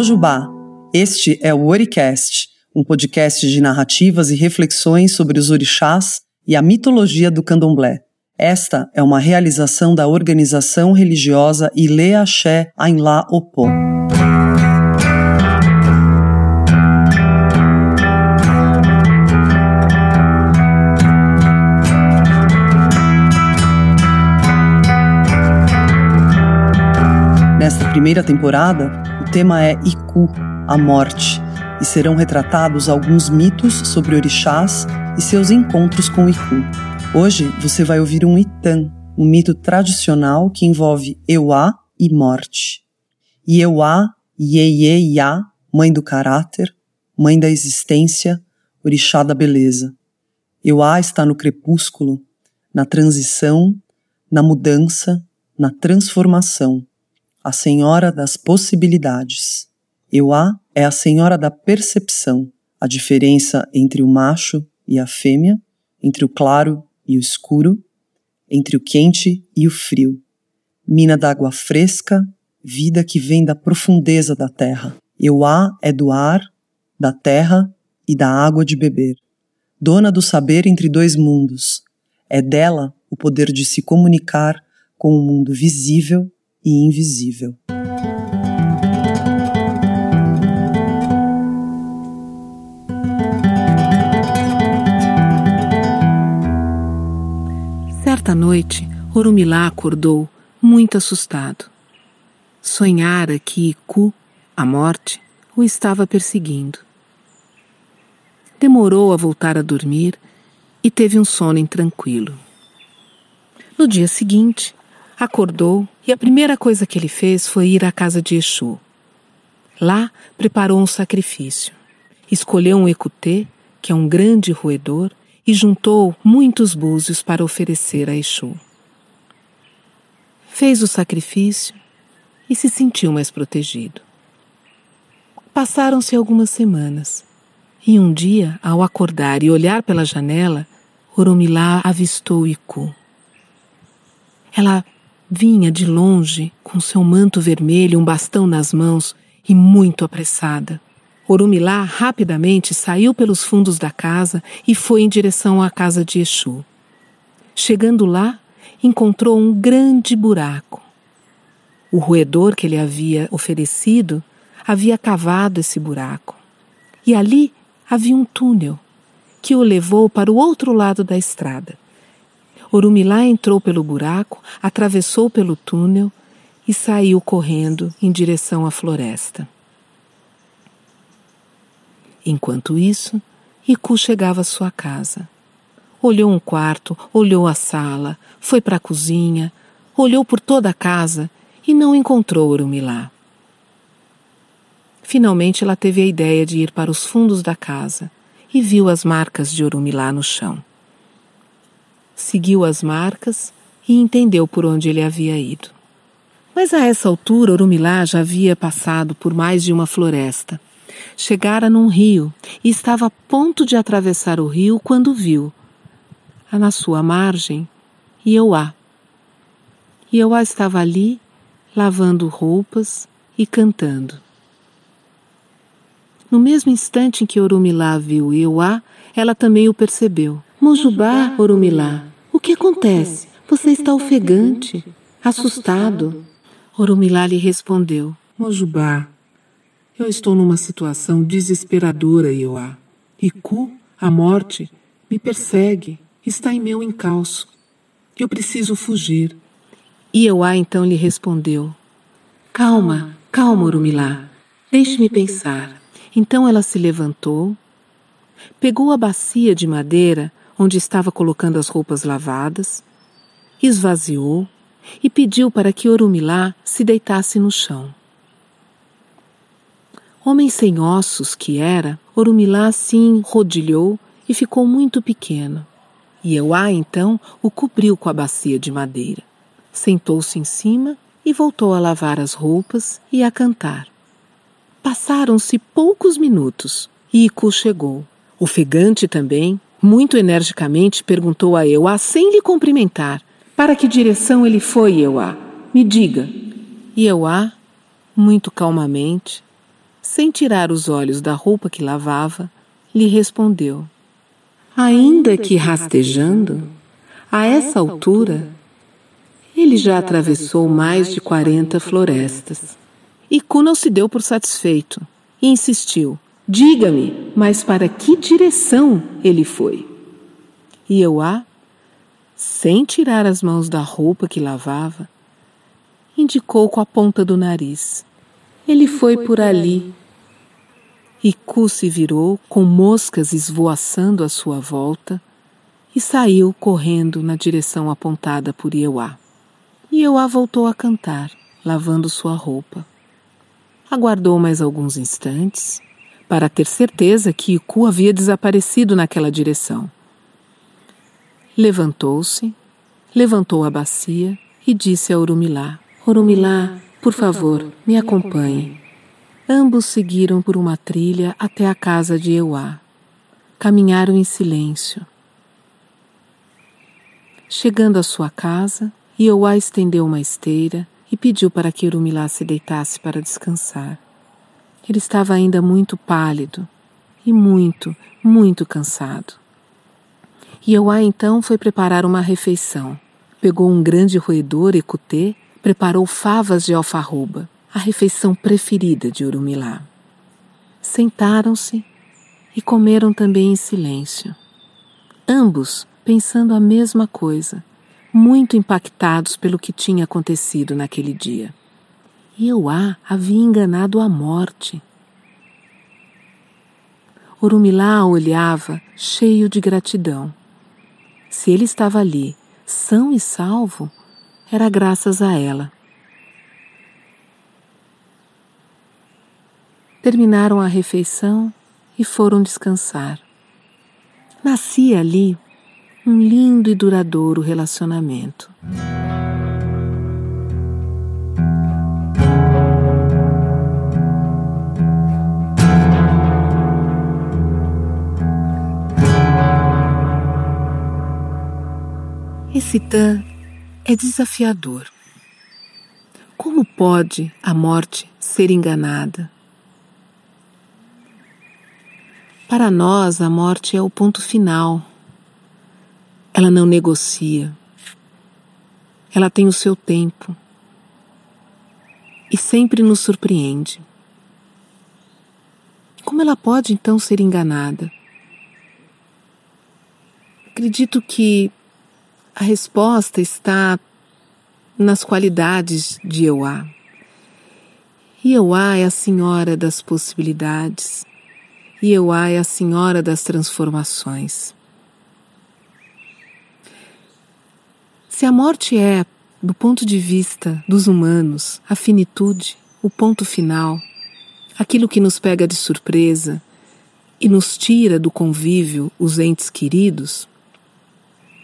Mojubá, este é o Oricast, um podcast de narrativas e reflexões sobre os orixás e a mitologia do candomblé. Esta é uma realização da organização religiosa Ile Axé Ainlá Opô. Nesta primeira temporada, tema é Iku, a morte, e serão retratados alguns mitos sobre orixás e seus encontros com Iku. Hoje você vai ouvir um Itan, um mito tradicional que envolve Euá e morte. Ieuá, Ieye Iá, mãe do caráter, mãe da existência, orixá da beleza. Euá está no crepúsculo, na transição, na mudança, na transformação a senhora das possibilidades. Euá é a senhora da percepção, a diferença entre o macho e a fêmea, entre o claro e o escuro, entre o quente e o frio. Mina d'água fresca, vida que vem da profundeza da terra. Euá é do ar, da terra e da água de beber. Dona do saber entre dois mundos. É dela o poder de se comunicar com o mundo visível e invisível. Certa noite, Orumilá acordou muito assustado. Sonhara que Iku, a morte, o estava perseguindo. Demorou a voltar a dormir e teve um sono intranquilo. No dia seguinte, acordou e a primeira coisa que ele fez foi ir à casa de Exu. Lá preparou um sacrifício. Escolheu um ecutê, que é um grande roedor, e juntou muitos búzios para oferecer a Exu. Fez o sacrifício e se sentiu mais protegido. Passaram-se algumas semanas e um dia, ao acordar e olhar pela janela, Oromilá avistou Iku. Ela Vinha de longe, com seu manto vermelho, um bastão nas mãos e muito apressada. Orumilá rapidamente saiu pelos fundos da casa e foi em direção à casa de Exu. Chegando lá, encontrou um grande buraco. O roedor que ele havia oferecido havia cavado esse buraco. E ali havia um túnel que o levou para o outro lado da estrada. Orumilá entrou pelo buraco, atravessou pelo túnel e saiu correndo em direção à floresta. Enquanto isso, Iku chegava à sua casa. Olhou um quarto, olhou a sala, foi para a cozinha, olhou por toda a casa e não encontrou Orumilá. Finalmente ela teve a ideia de ir para os fundos da casa e viu as marcas de Orumilá no chão seguiu as marcas e entendeu por onde ele havia ido. Mas a essa altura, Orumilá já havia passado por mais de uma floresta. Chegara num rio e estava a ponto de atravessar o rio quando viu, na sua margem, Ieuá. Ieuá estava ali, lavando roupas e cantando. No mesmo instante em que Orumilá viu Ieuá, ela também o percebeu. Mojubá, Orumilá, o que acontece? Você está ofegante, assustado. Orumilá lhe respondeu: Mojubá, eu estou numa situação desesperadora, Ioá. Iku, a morte, me persegue, está em meu encalço. Eu preciso fugir. Ioá então lhe respondeu: Calma, calma, Orumilá. Deixe-me pensar. Então ela se levantou, pegou a bacia de madeira onde estava colocando as roupas lavadas, esvaziou e pediu para que Orumilá se deitasse no chão. Homem sem ossos que era, Orumilá se enrodilhou e ficou muito pequeno. E Euá então o cobriu com a bacia de madeira. Sentou-se em cima e voltou a lavar as roupas e a cantar. Passaram-se poucos minutos e Iku chegou. Ofegante também, muito energicamente perguntou a Euá sem lhe cumprimentar. Para que direção ele foi, Euá? Me diga. E Euá, muito calmamente, sem tirar os olhos da roupa que lavava, lhe respondeu: Ainda que rastejando, a essa altura, ele já atravessou mais de quarenta florestas. Iku não se deu por satisfeito e insistiu: Diga-me, mas para que direção ele foi? E Euá, sem tirar as mãos da roupa que lavava, indicou com a ponta do nariz. Ele foi por ali. Iku se virou com moscas esvoaçando à sua volta e saiu correndo na direção apontada por Ieuá. Ieuá voltou a cantar, lavando sua roupa. Aguardou mais alguns instantes para ter certeza que Iku havia desaparecido naquela direção. Levantou-se, levantou a bacia e disse a Urumilá: Urumilá, por favor, me acompanhe. Ambos seguiram por uma trilha até a casa de Euá. Caminharam em silêncio. Chegando à sua casa, Euá estendeu uma esteira e pediu para que Urumilá se deitasse para descansar. Ele estava ainda muito pálido e muito, muito cansado. Ioá então foi preparar uma refeição. Pegou um grande roedor e cutê, preparou favas de alfarroba, a refeição preferida de Urumilá. Sentaram-se e comeram também em silêncio. Ambos pensando a mesma coisa, muito impactados pelo que tinha acontecido naquele dia. Euá havia enganado a morte. Urumilá olhava cheio de gratidão. Se ele estava ali, são e salvo, era graças a ela. Terminaram a refeição e foram descansar. Nascia ali um lindo e duradouro relacionamento. Tã é desafiador. Como pode a morte ser enganada? Para nós, a morte é o ponto final. Ela não negocia. Ela tem o seu tempo. E sempre nos surpreende. Como ela pode então ser enganada? Acredito que a resposta está nas qualidades de Euá. Euá é a senhora das possibilidades. Euá é a senhora das transformações. Se a morte é, do ponto de vista dos humanos, a finitude, o ponto final, aquilo que nos pega de surpresa e nos tira do convívio os entes queridos,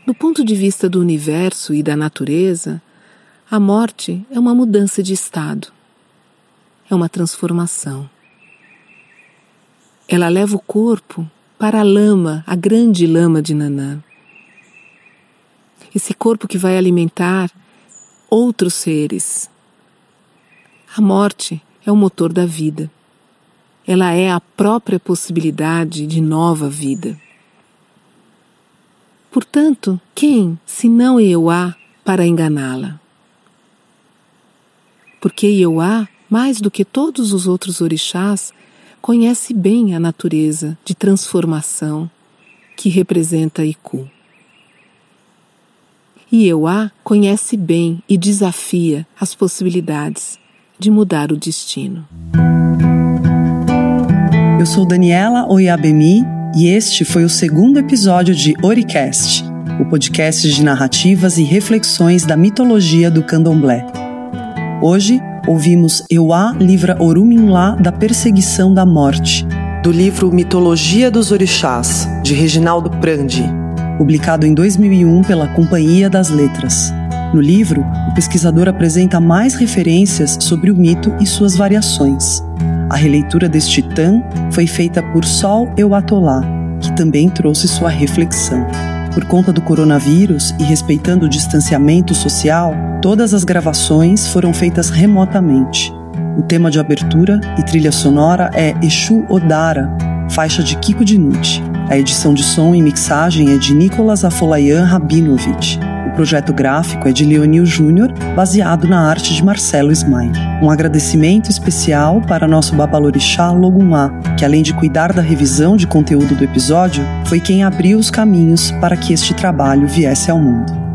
do ponto de vista do universo e da natureza, a morte é uma mudança de estado, é uma transformação. Ela leva o corpo para a lama, a grande lama de Nanã. Esse corpo que vai alimentar outros seres. A morte é o motor da vida. Ela é a própria possibilidade de nova vida. Portanto, quem, se não Euá, para enganá-la? Porque Euá, mais do que todos os outros orixás, conhece bem a natureza de transformação que representa Iku. Euá conhece bem e desafia as possibilidades de mudar o destino. Eu sou Daniela Oiabemi e este foi o segundo episódio de Oricast, o podcast de narrativas e reflexões da mitologia do candomblé. Hoje ouvimos Euá livra Oruminlá da perseguição da morte, do livro Mitologia dos Orixás, de Reginaldo Prandi, publicado em 2001 pela Companhia das Letras. No livro, o pesquisador apresenta mais referências sobre o mito e suas variações. A releitura deste titã foi feita por Sol Euatolá, que também trouxe sua reflexão. Por conta do coronavírus e respeitando o distanciamento social, todas as gravações foram feitas remotamente. O tema de abertura e trilha sonora é Exu Odara, faixa de Kiko Dinucci. A edição de som e mixagem é de Nicolas Afolayan Rabinovich. O projeto gráfico é de Leonil Júnior, baseado na arte de Marcelo Smain. Um agradecimento especial para nosso babalorixá Logumá, que além de cuidar da revisão de conteúdo do episódio, foi quem abriu os caminhos para que este trabalho viesse ao mundo.